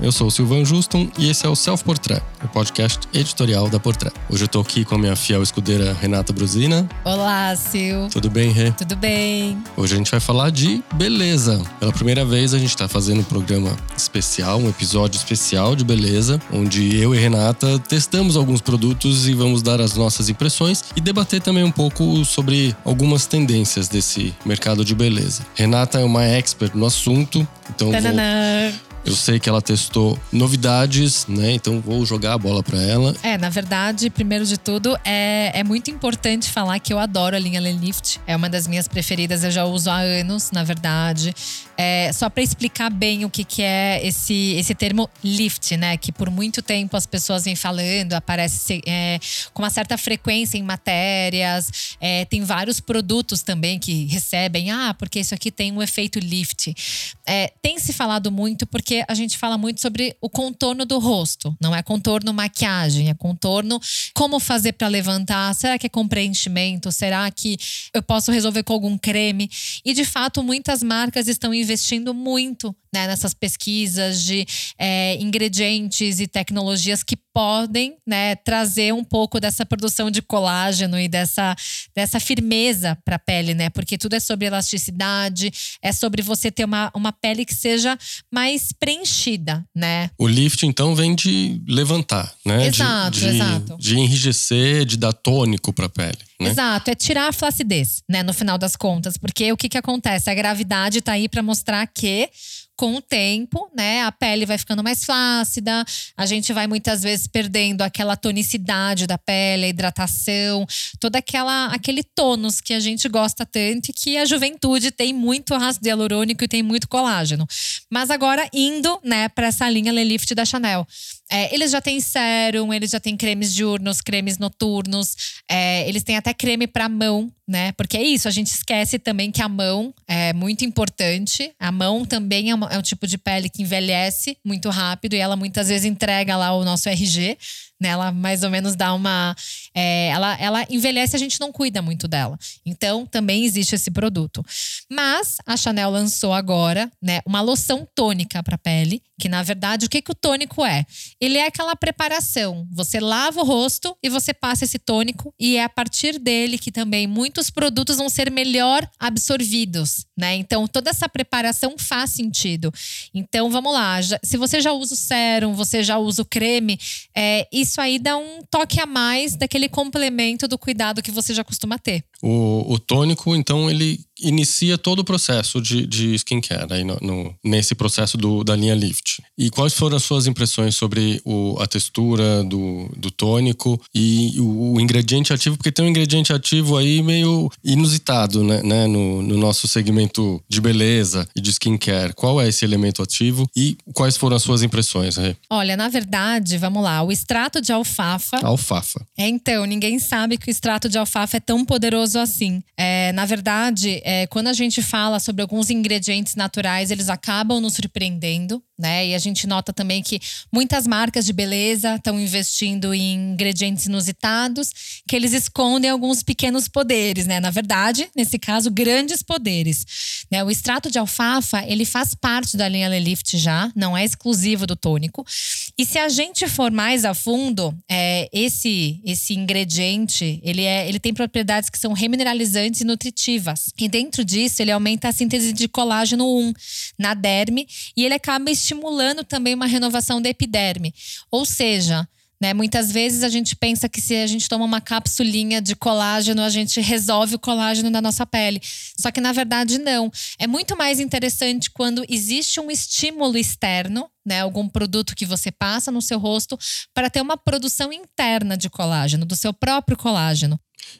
Eu sou o Silvan Juston e esse é o Self Portrait, o podcast editorial da Portrait. Hoje eu tô aqui com a minha fiel escudeira Renata Brusina. Olá, Sil. Tudo bem, Rê? Tudo bem. Hoje a gente vai falar de beleza. Pela primeira vez a gente tá fazendo um programa especial, um episódio especial de beleza, onde eu e Renata testamos alguns produtos e vamos dar as nossas impressões e debater também um pouco sobre algumas tendências desse mercado de beleza. Renata é uma expert no assunto, então vou eu sei que ela testou novidades, né? Então vou jogar a bola para ela. É, na verdade, primeiro de tudo, é, é muito importante falar que eu adoro a linha Lelift. É uma das minhas preferidas, eu já uso há anos, na verdade. É, só para explicar bem o que, que é esse, esse termo lift, né? Que por muito tempo as pessoas vêm falando, aparece é, com uma certa frequência em matérias. É, tem vários produtos também que recebem, ah, porque isso aqui tem um efeito lift. É, tem se falado muito porque porque a gente fala muito sobre o contorno do rosto. Não é contorno maquiagem, é contorno como fazer para levantar. Será que é com preenchimento? Será que eu posso resolver com algum creme? E de fato, muitas marcas estão investindo muito né, nessas pesquisas de é, ingredientes e tecnologias que podem né, trazer um pouco dessa produção de colágeno e dessa, dessa firmeza para a pele, né? Porque tudo é sobre elasticidade, é sobre você ter uma, uma pele que seja mais preenchida, né? O lift, então, vem de levantar, né? Exato, de, de, exato. De enrijecer, de dar tônico para a pele. Né? Exato, é tirar a flacidez, né, no final das contas, porque o que que acontece? A gravidade está aí para mostrar que com o tempo, né, a pele vai ficando mais flácida, a gente vai muitas vezes perdendo aquela tonicidade da pele, a hidratação, toda aquela aquele tônus que a gente gosta tanto e que a juventude tem muito ácido hialurônico e tem muito colágeno. Mas agora indo, né, para essa linha Lelift da Chanel. É, eles já têm sérum, eles já têm cremes diurnos, cremes noturnos, é, eles têm até creme para mão, né? Porque é isso, a gente esquece também que a mão é muito importante. A mão também é, é um tipo de pele que envelhece muito rápido e ela muitas vezes entrega lá o nosso RG, né? Ela mais ou menos dá uma. É, ela, ela envelhece, a gente não cuida muito dela. Então também existe esse produto. Mas a Chanel lançou agora, né, uma loção tônica para pele, que na verdade o que, que o tônico é? Ele é aquela preparação. Você lava o rosto e você passa esse tônico, e é a partir dele que também muitos produtos vão ser melhor absorvidos, né? Então toda essa preparação faz sentido. Então vamos lá, já, se você já usa o sérum, você já usa o creme, é, isso aí dá um toque a mais daquele complemento do cuidado que você já costuma ter. O, o tônico, então, ele inicia todo o processo de, de skincare aí no, no, nesse processo do, da linha Lift. E quais foram as suas impressões sobre o, a textura do, do tônico e o, o, ingrediente ativo? Porque tem um ingrediente ativo aí meio inusitado né, né, no, no nosso segmento de beleza e de skincare. Qual é esse elemento ativo e quais foram as suas impressões? Rê? Olha, na verdade, vamos lá, o extrato de alfafa. Alfafa. É, então, ninguém sabe que o extrato de alfafa é tão poderoso assim. É, na verdade, é, quando a gente fala sobre alguns ingredientes naturais, eles acabam nos surpreendendo, né? E a gente nota também que muitas marcas de beleza estão investindo em ingredientes inusitados, que eles escondem alguns pequenos poderes, né? Na verdade, nesse caso, grandes poderes. Né? O extrato de alfafa, ele faz parte da linha Lelift já, não é exclusivo do tônico. E se a gente for mais a fundo, é, esse esse ingrediente, ele, é, ele tem propriedades que são remineralizantes e nutritivas. E dentro disso, ele aumenta a síntese de colágeno 1 na derme e ele acaba estimulando também uma renovação da epiderme. Ou seja, né? Muitas vezes a gente pensa que se a gente toma uma capsulinha de colágeno, a gente resolve o colágeno da nossa pele. Só que na verdade não. É muito mais interessante quando existe um estímulo externo, né? Algum produto que você passa no seu rosto para ter uma produção interna de colágeno, do seu próprio colágeno.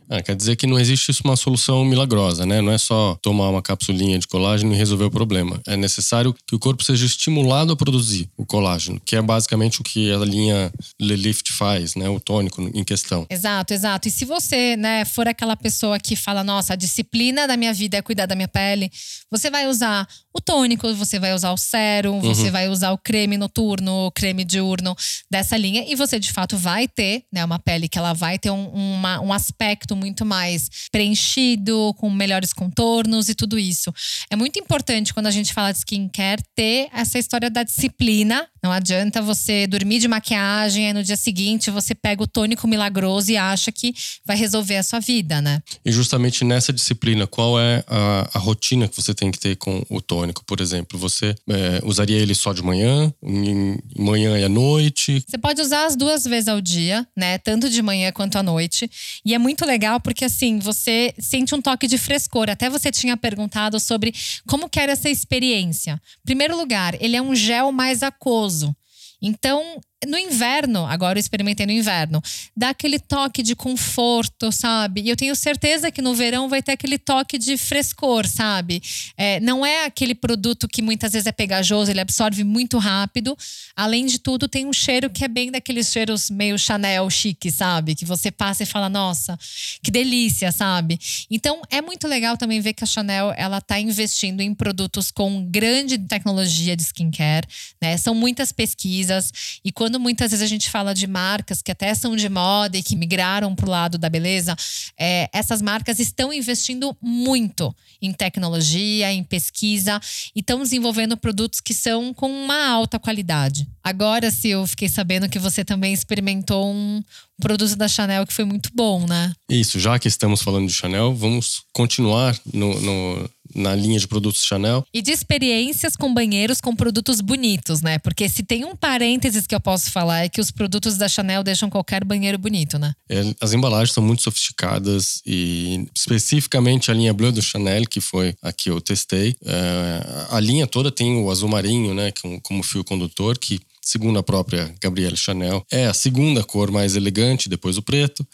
Ah, quer dizer que não existe uma solução milagrosa, né? Não é só tomar uma capsulinha de colágeno e resolver o problema. É necessário que o corpo seja estimulado a produzir o colágeno, que é basicamente o que a linha Lelift faz, né? O tônico em questão. Exato, exato. E se você, né, for aquela pessoa que fala, nossa, a disciplina da minha vida é cuidar da minha pele, você vai usar o tônico, você vai usar o sérum, você uhum. vai usar o creme noturno, o creme diurno dessa linha, e você de fato vai ter, né, uma pele que ela vai ter um, uma, um aspecto aspecto muito mais preenchido, com melhores contornos e tudo isso. É muito importante quando a gente fala de skincare ter essa história da disciplina. Não adianta você dormir de maquiagem e no dia seguinte você pega o tônico milagroso e acha que vai resolver a sua vida, né? E justamente nessa disciplina, qual é a, a rotina que você tem que ter com o tônico? Por exemplo, você é, usaria ele só de manhã, em, manhã e à noite? Você pode usar as duas vezes ao dia, né? Tanto de manhã quanto à noite. E é muito legal porque assim, você sente um toque de frescor. Até você tinha perguntado sobre como que era essa experiência. Primeiro lugar, ele é um gel mais aquoso. Então, no inverno, agora eu experimentei no inverno, dá aquele toque de conforto, sabe? E eu tenho certeza que no verão vai ter aquele toque de frescor, sabe? É, não é aquele produto que muitas vezes é pegajoso, ele absorve muito rápido. Além de tudo, tem um cheiro que é bem daqueles cheiros meio Chanel chique, sabe? Que você passa e fala, nossa, que delícia, sabe? Então é muito legal também ver que a Chanel ela tá investindo em produtos com grande tecnologia de skincare, né? São muitas pesquisas e quando quando muitas vezes a gente fala de marcas que até são de moda e que migraram para o lado da beleza, é, essas marcas estão investindo muito em tecnologia, em pesquisa e estão desenvolvendo produtos que são com uma alta qualidade. Agora, se eu fiquei sabendo que você também experimentou um produto da Chanel que foi muito bom, né? Isso, já que estamos falando de Chanel, vamos continuar no, no na linha de produtos Chanel. E de experiências com banheiros com produtos bonitos, né? Porque se tem um parênteses que eu posso falar é que os produtos da Chanel deixam qualquer banheiro bonito, né? É, as embalagens são muito sofisticadas e especificamente a linha Bleu do Chanel, que foi a que eu testei, é, a linha toda tem o azul marinho, né? Como, como fio condutor, que segundo a própria Gabrielle Chanel, é a segunda cor mais elegante, depois o preto.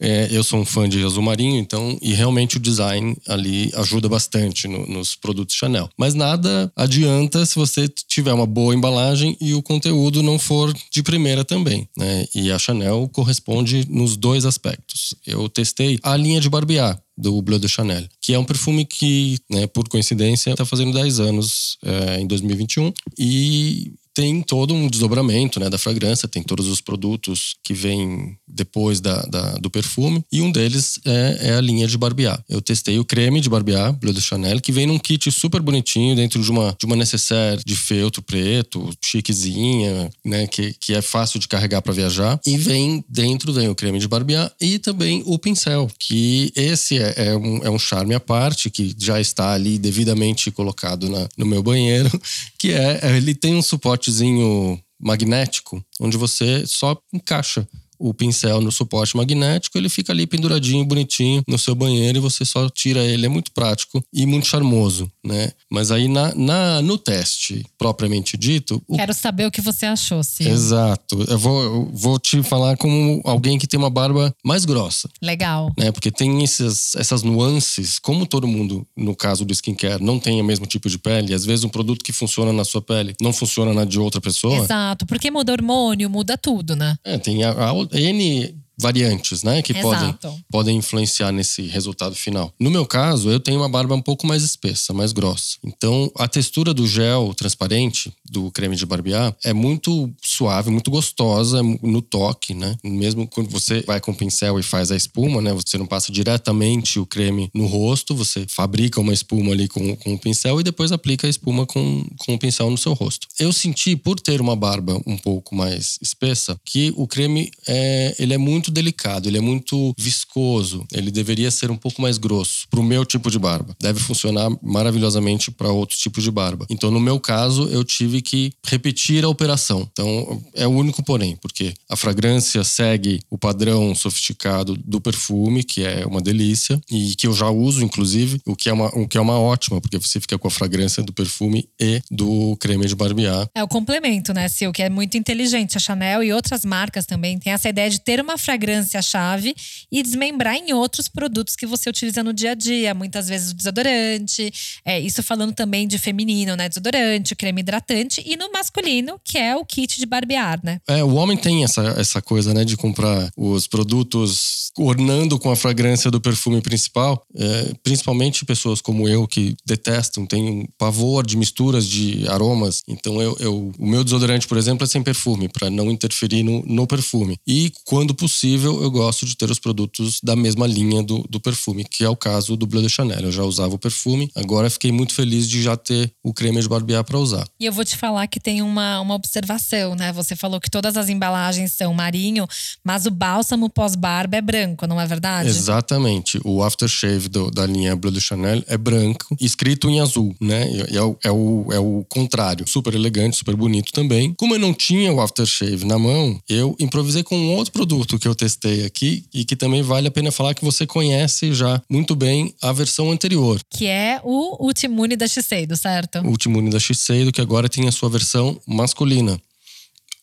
É, eu sou um fã de azul marinho, então, e realmente o design ali ajuda bastante no, nos produtos Chanel. Mas nada adianta se você tiver uma boa embalagem e o conteúdo não for de primeira também, né? E a Chanel corresponde nos dois aspectos. Eu testei a linha de barbear, do Bleu de Chanel, que é um perfume que, né, por coincidência, está fazendo 10 anos é, em 2021 e tem todo um desdobramento né, da fragrância, tem todos os produtos que vêm depois da, da, do perfume, e um deles é, é, a linha de barbear. Eu testei o creme de barbear, Bleu de Chanel, que vem num kit super bonitinho, dentro de uma, de uma necessaire de feltro preto, chiquezinha, né, que, que é fácil de carregar para viajar, e vem dentro vem o creme de barbear e também o pincel, que esse é, é, um, é um charme à parte, que já está ali devidamente colocado na, no meu banheiro, que é, ele tem um suporte suportezinho magnético, onde você só encaixa o pincel no suporte magnético, ele fica ali penduradinho, bonitinho no seu banheiro e você só tira ele. É muito prático e muito charmoso, né? Mas aí na, na no teste propriamente dito. O... Quero saber o que você achou, sim. Exato. Eu vou, eu vou te falar como alguém que tem uma barba mais grossa. Legal. Né? Porque tem esses, essas nuances, como todo mundo, no caso do skincare, não tem o mesmo tipo de pele. Às vezes um produto que funciona na sua pele não funciona na de outra pessoa. Exato, porque muda hormônio, muda tudo, né? É, tem a, a يعني variantes, né, que podem, podem influenciar nesse resultado final. No meu caso, eu tenho uma barba um pouco mais espessa, mais grossa. Então, a textura do gel transparente do creme de barbear é muito suave, muito gostosa no toque, né? Mesmo quando você vai com o pincel e faz a espuma, né, você não passa diretamente o creme no rosto, você fabrica uma espuma ali com, com o pincel e depois aplica a espuma com, com o pincel no seu rosto. Eu senti, por ter uma barba um pouco mais espessa, que o creme é, ele é muito muito delicado, ele é muito viscoso, ele deveria ser um pouco mais grosso para o meu tipo de barba. Deve funcionar maravilhosamente para outros tipos de barba. Então, no meu caso, eu tive que repetir a operação. Então, é o único porém, porque a fragrância segue o padrão sofisticado do perfume, que é uma delícia e que eu já uso, inclusive, o que é uma, o que é uma ótima, porque você fica com a fragrância do perfume e do creme de barbear. É o complemento, né, Sil, que é muito inteligente. A Chanel e outras marcas também têm essa ideia de ter uma fragrância fragrância-chave e desmembrar em outros produtos que você utiliza no dia a dia. Muitas vezes o desodorante, é, isso falando também de feminino, né? Desodorante, creme hidratante, e no masculino, que é o kit de barbear, né? É, o homem tem essa, essa coisa, né, de comprar os produtos ornando com a fragrância do perfume principal. É, principalmente pessoas como eu que detestam, têm pavor de misturas de aromas. Então eu, eu o meu desodorante, por exemplo, é sem perfume, para não interferir no, no perfume. E quando possível, possível, eu gosto de ter os produtos da mesma linha do, do perfume, que é o caso do Bleu de Chanel. Eu já usava o perfume, agora fiquei muito feliz de já ter o creme de barbear para usar. E eu vou te falar que tem uma, uma observação, né? Você falou que todas as embalagens são marinho, mas o bálsamo pós-barba é branco, não é verdade? Exatamente. O aftershave do, da linha Bleu de Chanel é branco, escrito em azul, né? E é o, é, o, é o contrário. Super elegante, super bonito também. Como eu não tinha o aftershave na mão, eu improvisei com um outro produto que eu testei aqui e que também vale a pena falar que você conhece já muito bem a versão anterior. Que é o Ultimune da Shiseido, certo? O Ultimune da Shiseido, que agora tem a sua versão masculina.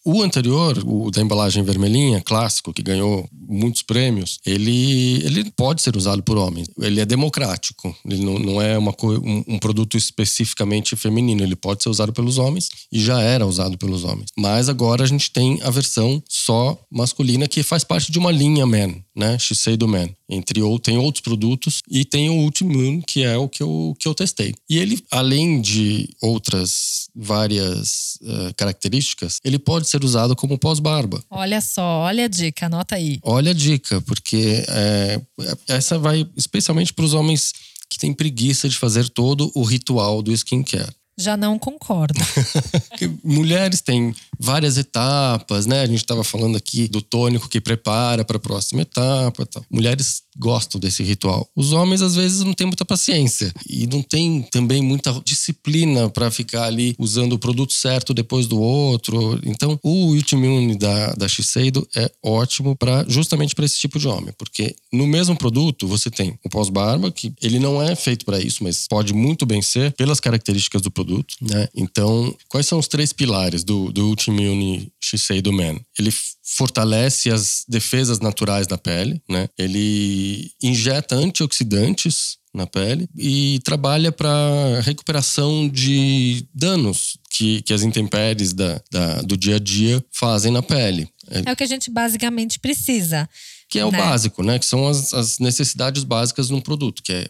O anterior, o da embalagem vermelhinha, clássico, que ganhou muitos prêmios, ele, ele pode ser usado por homens. Ele é democrático. Ele não, não é uma, um, um, produto especificamente feminino. Ele pode ser usado pelos homens e já era usado pelos homens. Mas agora a gente tem a versão só masculina, que faz parte de uma linha Man, né? Shiseido Man. Entre ou tem outros produtos e tem o Ultimune, que é o que eu, que eu testei. E ele, além de outras várias uh, características, ele pode ser usado como pós-barba. Olha só, olha a dica, anota aí. Olha a dica, porque é, essa vai especialmente para os homens que têm preguiça de fazer todo o ritual do skincare. Já não concordo. mulheres têm várias etapas, né? A gente estava falando aqui do tônico que prepara para a próxima etapa. Tal. Mulheres gostam desse ritual. Os homens às vezes não têm muita paciência e não tem também muita disciplina para ficar ali usando o produto certo depois do outro. Então, o Ultimune da, da Shiseido é ótimo para justamente para esse tipo de homem, porque no mesmo produto você tem o pós-barba que ele não é feito para isso, mas pode muito bem ser pelas características do produto, né? Então, quais são os três pilares do, do Ultimune Shiseido Man? Ele fortalece as defesas naturais da pele, né? Ele injeta antioxidantes na pele e trabalha para recuperação de danos que, que as intempéries da, da, do dia a dia fazem na pele. É o que a gente basicamente precisa. Que é o né? básico, né? Que são as, as necessidades básicas num produto, que é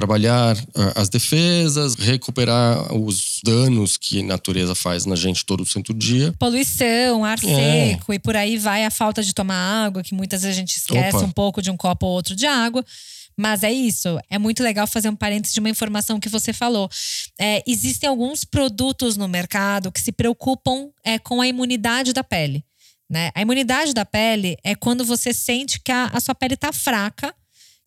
trabalhar ah, as defesas, recuperar os danos que a natureza faz na gente todo santo dia. Poluição, ar é. seco e por aí vai a falta de tomar água, que muitas vezes a gente esquece Opa. um pouco de um copo ou outro de água. Mas é isso. É muito legal fazer um parênteses de uma informação que você falou. É, existem alguns produtos no mercado que se preocupam é, com a imunidade da pele. Né? A imunidade da pele é quando você sente que a, a sua pele está fraca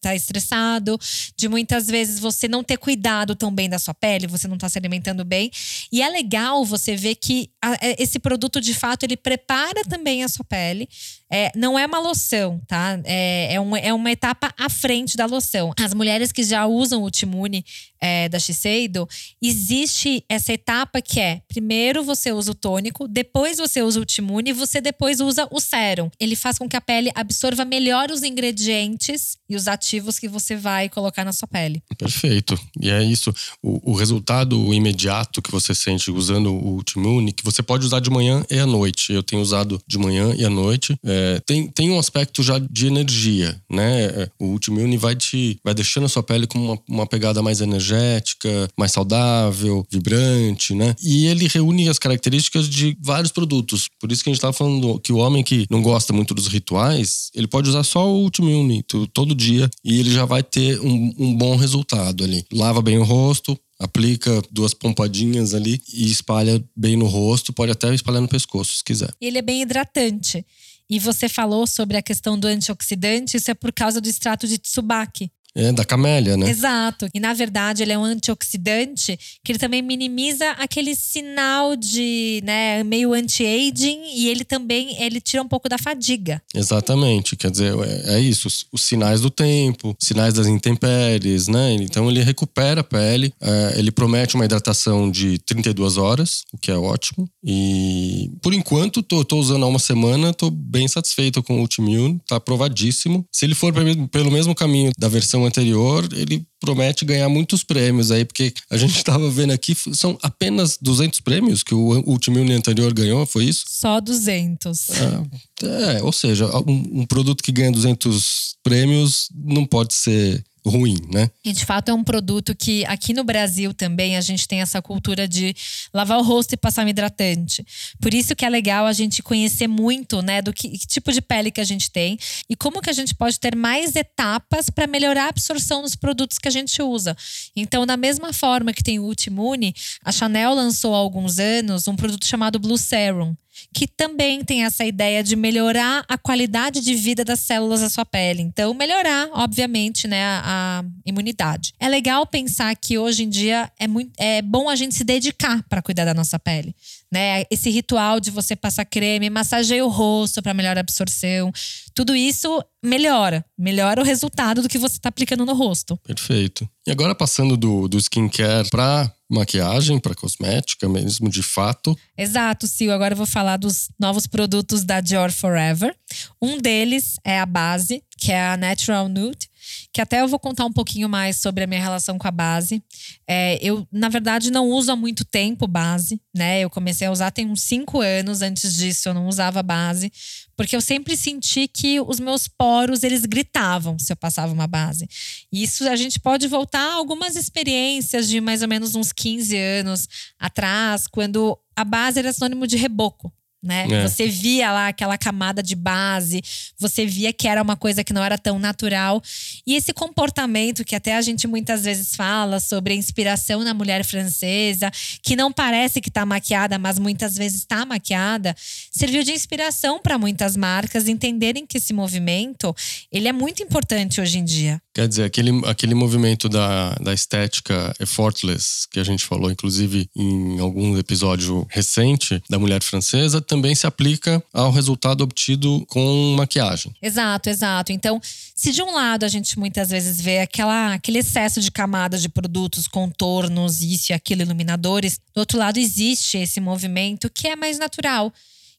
tá estressado, de muitas vezes você não ter cuidado tão bem da sua pele, você não tá se alimentando bem. E é legal você ver que a, é, esse produto, de fato, ele prepara também a sua pele. É, não é uma loção, tá? É, é, uma, é uma etapa à frente da loção. As mulheres que já usam o Timune é, da Shiseido, existe essa etapa que é: primeiro você usa o tônico, depois você usa o Timune e você depois usa o sérum. Ele faz com que a pele absorva melhor os ingredientes e os ativos que você vai colocar na sua pele. Perfeito. E é isso. O, o resultado imediato que você sente usando o Timune, que você pode usar de manhã e à noite. Eu tenho usado de manhã e à noite. É, é, tem, tem um aspecto já de energia, né? O Ultimune vai te vai deixando a sua pele com uma, uma pegada mais energética, mais saudável, vibrante, né? E ele reúne as características de vários produtos. Por isso que a gente estava falando que o homem que não gosta muito dos rituais, ele pode usar só o Ultimune todo dia e ele já vai ter um, um bom resultado ali. Lava bem o rosto, aplica duas pompadinhas ali e espalha bem no rosto, pode até espalhar no pescoço se quiser. Ele é bem hidratante. E você falou sobre a questão do antioxidante, isso é por causa do extrato de Tsubaki. É, da camélia, né? Exato. E na verdade ele é um antioxidante que ele também minimiza aquele sinal de, né, meio anti-aging e ele também ele tira um pouco da fadiga. Exatamente. Quer dizer, é, é isso. Os, os, sinais do tempo, sinais das intempéries, né? Então ele recupera a pele. É, ele promete uma hidratação de 32 horas, o que é ótimo. E por enquanto, tô, tô usando há uma semana, tô bem satisfeito com o Ultimune, tá aprovadíssimo. Se ele for pelo mesmo caminho da versão anterior, ele promete ganhar muitos prêmios aí, porque a gente estava vendo aqui, são apenas 200 prêmios que o último anterior ganhou, foi isso? Só 200. É, é ou seja, um, um produto que ganha 200 prêmios não pode ser ruim, né? E de fato é um produto que aqui no Brasil também a gente tem essa cultura de lavar o rosto e passar um hidratante. Por isso que é legal a gente conhecer muito, né, do que, que tipo de pele que a gente tem e como que a gente pode ter mais etapas para melhorar a absorção dos produtos que a gente usa. Então, da mesma forma que tem o Ultimune, a Chanel lançou há alguns anos um produto chamado Blue Serum, que também tem essa ideia de melhorar a qualidade de vida das células da sua pele. Então, melhorar, obviamente, né, a, a imunidade. É legal pensar que hoje em dia é, muito, é bom a gente se dedicar para cuidar da nossa pele. Né? Esse ritual de você passar creme, massageia o rosto para melhorar a absorção. Tudo isso melhora. Melhora o resultado do que você está aplicando no rosto. Perfeito. E agora passando do, do skincare para maquiagem, para cosmética mesmo, de fato. Exato, Sil. Agora eu vou falar dos novos produtos da Dior Forever. Um deles é a base, que é a Natural Nude que até eu vou contar um pouquinho mais sobre a minha relação com a base. É, eu, na verdade, não uso há muito tempo base, né? Eu comecei a usar tem uns cinco anos. Antes disso, eu não usava base, porque eu sempre senti que os meus poros eles gritavam se eu passava uma base. E isso a gente pode voltar a algumas experiências de mais ou menos uns 15 anos atrás, quando a base era sinônimo de reboco né? É. Você via lá aquela camada de base, você via que era uma coisa que não era tão natural. E esse comportamento que até a gente muitas vezes fala sobre a inspiração na mulher francesa, que não parece que está maquiada, mas muitas vezes está maquiada, serviu de inspiração para muitas marcas entenderem que esse movimento, ele é muito importante hoje em dia. Quer dizer, aquele, aquele movimento da, da estética effortless, que a gente falou, inclusive, em algum episódio recente da mulher francesa, também se aplica ao resultado obtido com maquiagem. Exato, exato. Então, se de um lado a gente muitas vezes vê aquela, aquele excesso de camadas de produtos, contornos, isso e aquilo, iluminadores, do outro lado existe esse movimento que é mais natural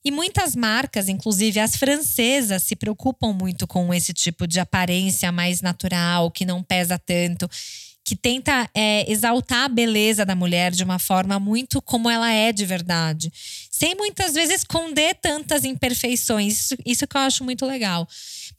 e muitas marcas, inclusive as francesas, se preocupam muito com esse tipo de aparência mais natural, que não pesa tanto, que tenta é, exaltar a beleza da mulher de uma forma muito como ela é de verdade, sem muitas vezes esconder tantas imperfeições. Isso, isso que eu acho muito legal.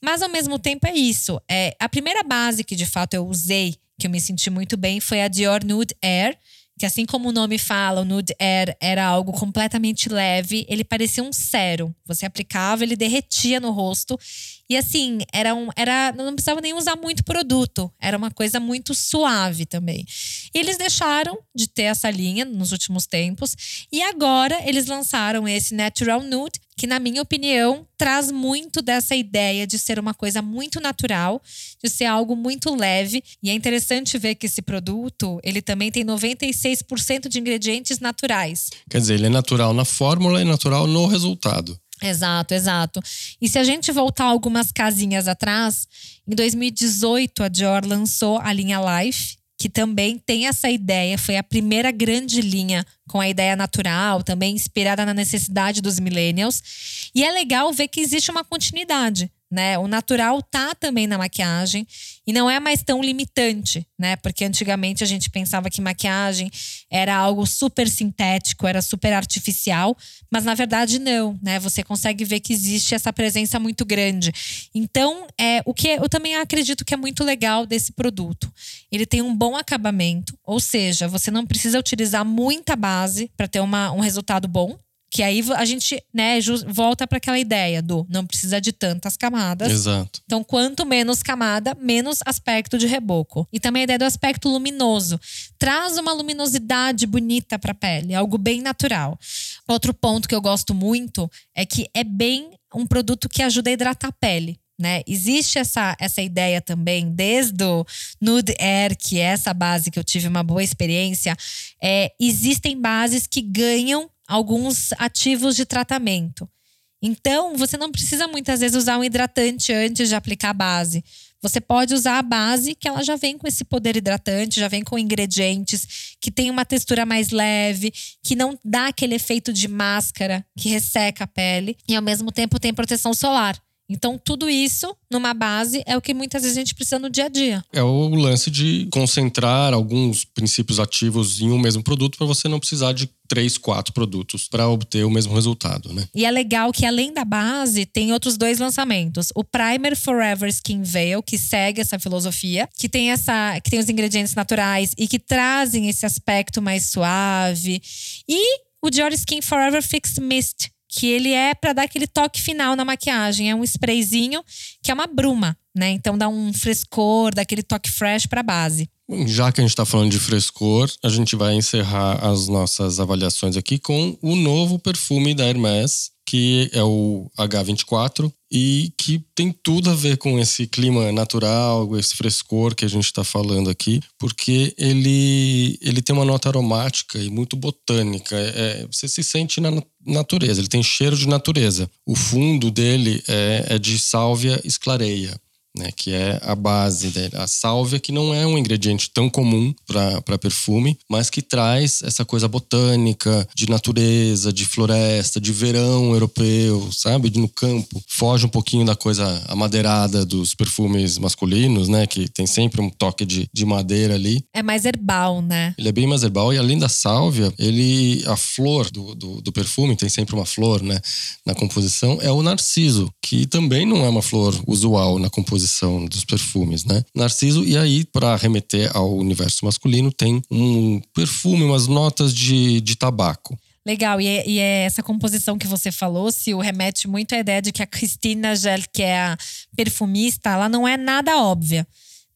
Mas ao mesmo tempo é isso. É, a primeira base que de fato eu usei, que eu me senti muito bem, foi a Dior Nude Air que assim como o nome fala, o Nude Air era algo completamente leve, ele parecia um sérum. Você aplicava, ele derretia no rosto. E assim, era um, era, não precisava nem usar muito produto, era uma coisa muito suave também. E eles deixaram de ter essa linha nos últimos tempos, e agora eles lançaram esse Natural Nude, que, na minha opinião, traz muito dessa ideia de ser uma coisa muito natural, de ser algo muito leve. E é interessante ver que esse produto, ele também tem 96% de ingredientes naturais. Quer dizer, ele é natural na fórmula e natural no resultado. Exato, exato. E se a gente voltar algumas casinhas atrás, em 2018 a Dior lançou a linha Life, que também tem essa ideia, foi a primeira grande linha com a ideia natural, também inspirada na necessidade dos millennials. E é legal ver que existe uma continuidade né? O natural tá também na maquiagem e não é mais tão limitante, né? Porque antigamente a gente pensava que maquiagem era algo super sintético, era super artificial, mas na verdade não, né? Você consegue ver que existe essa presença muito grande. Então, é o que eu também acredito que é muito legal desse produto. Ele tem um bom acabamento, ou seja, você não precisa utilizar muita base para ter uma, um resultado bom. Que aí a gente, né, volta para aquela ideia do não precisa de tantas camadas. Exato. Então, quanto menos camada, menos aspecto de reboco. E também a ideia do aspecto luminoso. Traz uma luminosidade bonita para a pele, algo bem natural. Outro ponto que eu gosto muito é que é bem um produto que ajuda a hidratar a pele. Né? Existe essa, essa ideia também, desde o Nude Air, que é essa base que eu tive uma boa experiência, é, existem bases que ganham alguns ativos de tratamento. Então, você não precisa muitas vezes usar um hidratante antes de aplicar a base. Você pode usar a base, que ela já vem com esse poder hidratante, já vem com ingredientes que tem uma textura mais leve, que não dá aquele efeito de máscara que resseca a pele e ao mesmo tempo tem proteção solar. Então, tudo isso numa base é o que muitas vezes a gente precisa no dia a dia. É o lance de concentrar alguns princípios ativos em um mesmo produto para você não precisar de três, quatro produtos para obter o mesmo resultado, né? E é legal que além da base, tem outros dois lançamentos. O Primer Forever Skin Veil, que segue essa filosofia, que tem essa, que tem os ingredientes naturais e que trazem esse aspecto mais suave. E o Dior Skin Forever Fix Mist, que ele é para dar aquele toque final na maquiagem. É um sprayzinho que é uma bruma, né? Então dá um frescor, dá aquele toque fresh para base. Já que a gente está falando de frescor, a gente vai encerrar as nossas avaliações aqui com o novo perfume da Hermès, que é o H24 e que tem tudo a ver com esse clima natural, esse frescor que a gente está falando aqui, porque ele, ele tem uma nota aromática e muito botânica. É, você se sente na natureza, ele tem cheiro de natureza. O fundo dele é, é de sálvia esclareia né, que é a base dele. A sálvia, que não é um ingrediente tão comum para perfume, mas que traz essa coisa botânica, de natureza, de floresta, de verão europeu, sabe? De no campo. Foge um pouquinho da coisa amadeirada dos perfumes masculinos, né? Que tem sempre um toque de, de madeira ali. É mais herbal, né? Ele é bem mais herbal e além da sálvia, ele a flor do, do, do perfume, tem sempre uma flor, né? Na composição, é o narciso, que também não é uma flor usual na composição composição dos perfumes, né? Narciso, e aí, para remeter ao universo masculino, tem um perfume, umas notas de, de tabaco. Legal, e é, e é, essa composição que você falou, se o remete muito à ideia de que a Cristina Gel, que é a perfumista, ela não é nada óbvia.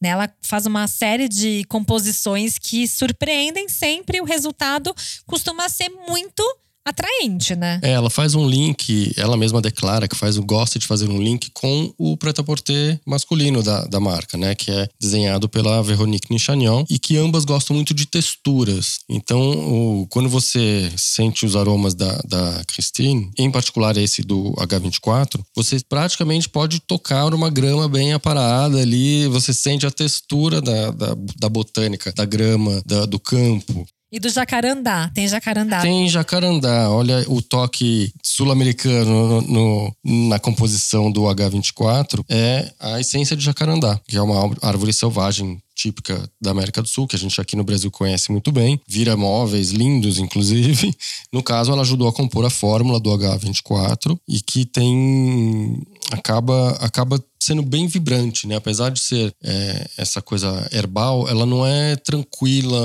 Né? Ela faz uma série de composições que surpreendem sempre, o resultado costuma ser muito atraente, né? É, ela faz um link, ela mesma declara que faz, gosta de fazer um link com o prêt-à-porter masculino da, da marca, né? Que é desenhado pela Veronique Nichagnon e que ambas gostam muito de texturas. Então, o, quando você sente os aromas da, da Christine, em particular esse do H24, você praticamente pode tocar uma grama bem aparada ali, você sente a textura da, da, da botânica, da grama, da, do campo. E do jacarandá, tem jacarandá. Tem jacarandá. Olha o toque sul-americano no, no, na composição do H24 é a essência de jacarandá, que é uma árvore selvagem típica da América do Sul, que a gente aqui no Brasil conhece muito bem, vira móveis lindos, inclusive. No caso, ela ajudou a compor a fórmula do H24 e que tem acaba acaba sendo bem vibrante, né? Apesar de ser é, essa coisa herbal, ela não é tranquila,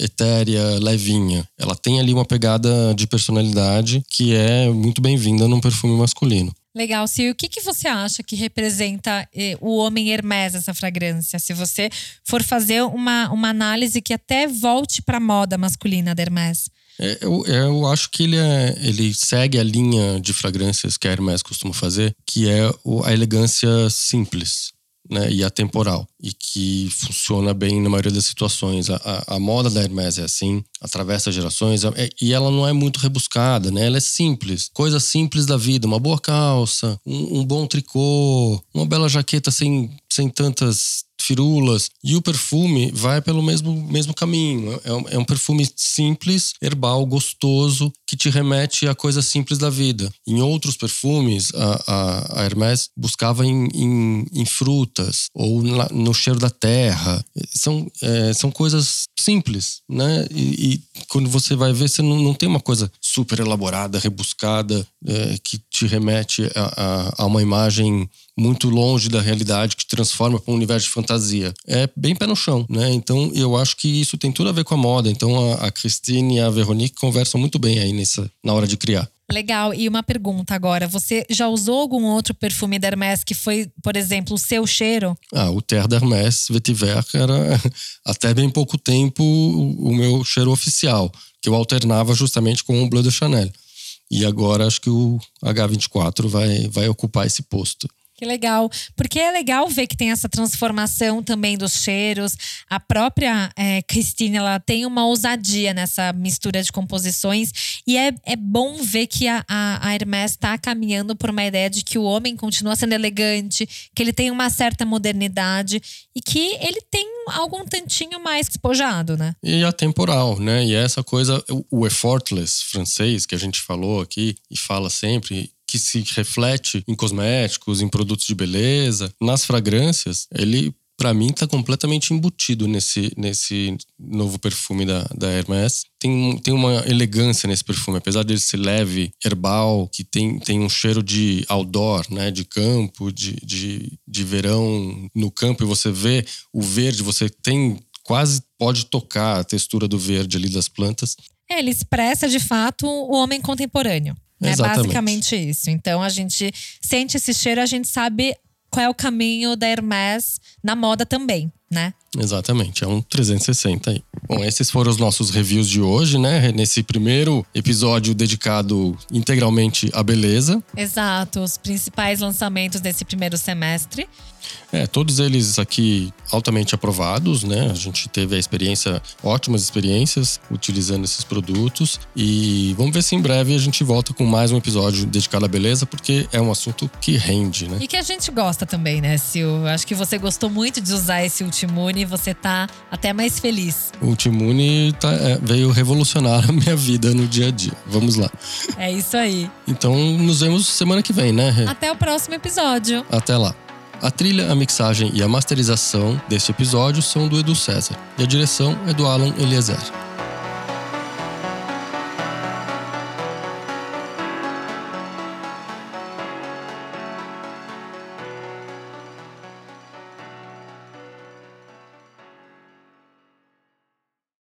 etérea, levinha. Ela tem ali uma pegada de personalidade que é muito bem-vinda num perfume masculino. Legal, Sil. O que, que você acha que representa eh, o homem Hermès, essa fragrância? Se você for fazer uma, uma análise que até volte para a moda masculina da Hermès. É, eu, eu, acho que ele, é, ele segue a linha de fragrâncias que a Hermès costuma fazer, que é a elegância simples né, e atemporal. E que funciona bem na maioria das situações. A, a, a moda da Hermès é assim, atravessa gerações, é, e ela não é muito rebuscada, né? Ela é simples. Coisas simples da vida. Uma boa calça, um, um bom tricô, uma bela jaqueta sem, sem tantas firulas. E o perfume vai pelo mesmo, mesmo caminho. É um, é um perfume simples, herbal, gostoso, que te remete a coisas simples da vida. Em outros perfumes, a, a, a Hermès buscava em, em, em frutas ou na, no cheiro da terra. São, é, são coisas simples, né? E, e, quando você vai ver, você não, não tem uma coisa super elaborada, rebuscada, é, que te remete a, a, a uma imagem muito longe da realidade que transforma para um universo de fantasia. É bem pé no chão, né? Então eu acho que isso tem tudo a ver com a moda. Então a, a Christine e a Veronique conversam muito bem aí nessa, na hora de criar. Legal. E uma pergunta agora: você já usou algum outro perfume da Hermès que foi, por exemplo, o seu cheiro? Ah, o Terre d'Hermès Vetiver era até bem pouco tempo o meu cheiro oficial, que eu alternava justamente com o Bleu de Chanel. E agora acho que o H24 vai, vai ocupar esse posto. Que legal. Porque é legal ver que tem essa transformação também dos cheiros. A própria é, Cristina, ela tem uma ousadia nessa mistura de composições. E é, é bom ver que a, a, a Hermès está caminhando por uma ideia de que o homem continua sendo elegante, que ele tem uma certa modernidade e que ele tem algum tantinho mais despojado, né? E atemporal, né? E essa coisa, o effortless francês que a gente falou aqui e fala sempre, que se reflete em cosméticos, em produtos de beleza, nas fragrâncias, ele para mim tá completamente embutido nesse, nesse novo perfume da, da Hermès. Tem, tem uma elegância nesse perfume, apesar dele ser leve, herbal, que tem, tem um cheiro de outdoor, né? De campo, de, de, de verão no campo, e você vê o verde, você tem quase pode tocar a textura do verde ali das plantas. É, ele expressa de fato o homem contemporâneo. É basicamente isso. Então a gente sente esse cheiro, a gente sabe qual é o caminho da Hermès na moda também, né? Exatamente, é um 360 aí. Bom, esses foram os nossos reviews de hoje, né? Nesse primeiro episódio dedicado integralmente à beleza. Exato, os principais lançamentos desse primeiro semestre. É, todos eles aqui altamente aprovados, né? A gente teve a experiência, ótimas experiências utilizando esses produtos. E vamos ver se em breve a gente volta com mais um episódio dedicado à beleza, porque é um assunto que rende, né? E que a gente gosta também, né, Sil? Acho que você gostou muito de usar esse Ultimune e você tá até mais feliz. O Ultimune tá, é, veio revolucionar a minha vida no dia a dia. Vamos lá. É isso aí. Então nos vemos semana que vem, né? Até o próximo episódio. Até lá. A trilha, a mixagem e a masterização deste episódio são do Edu César e a direção é do Alan Eliezer.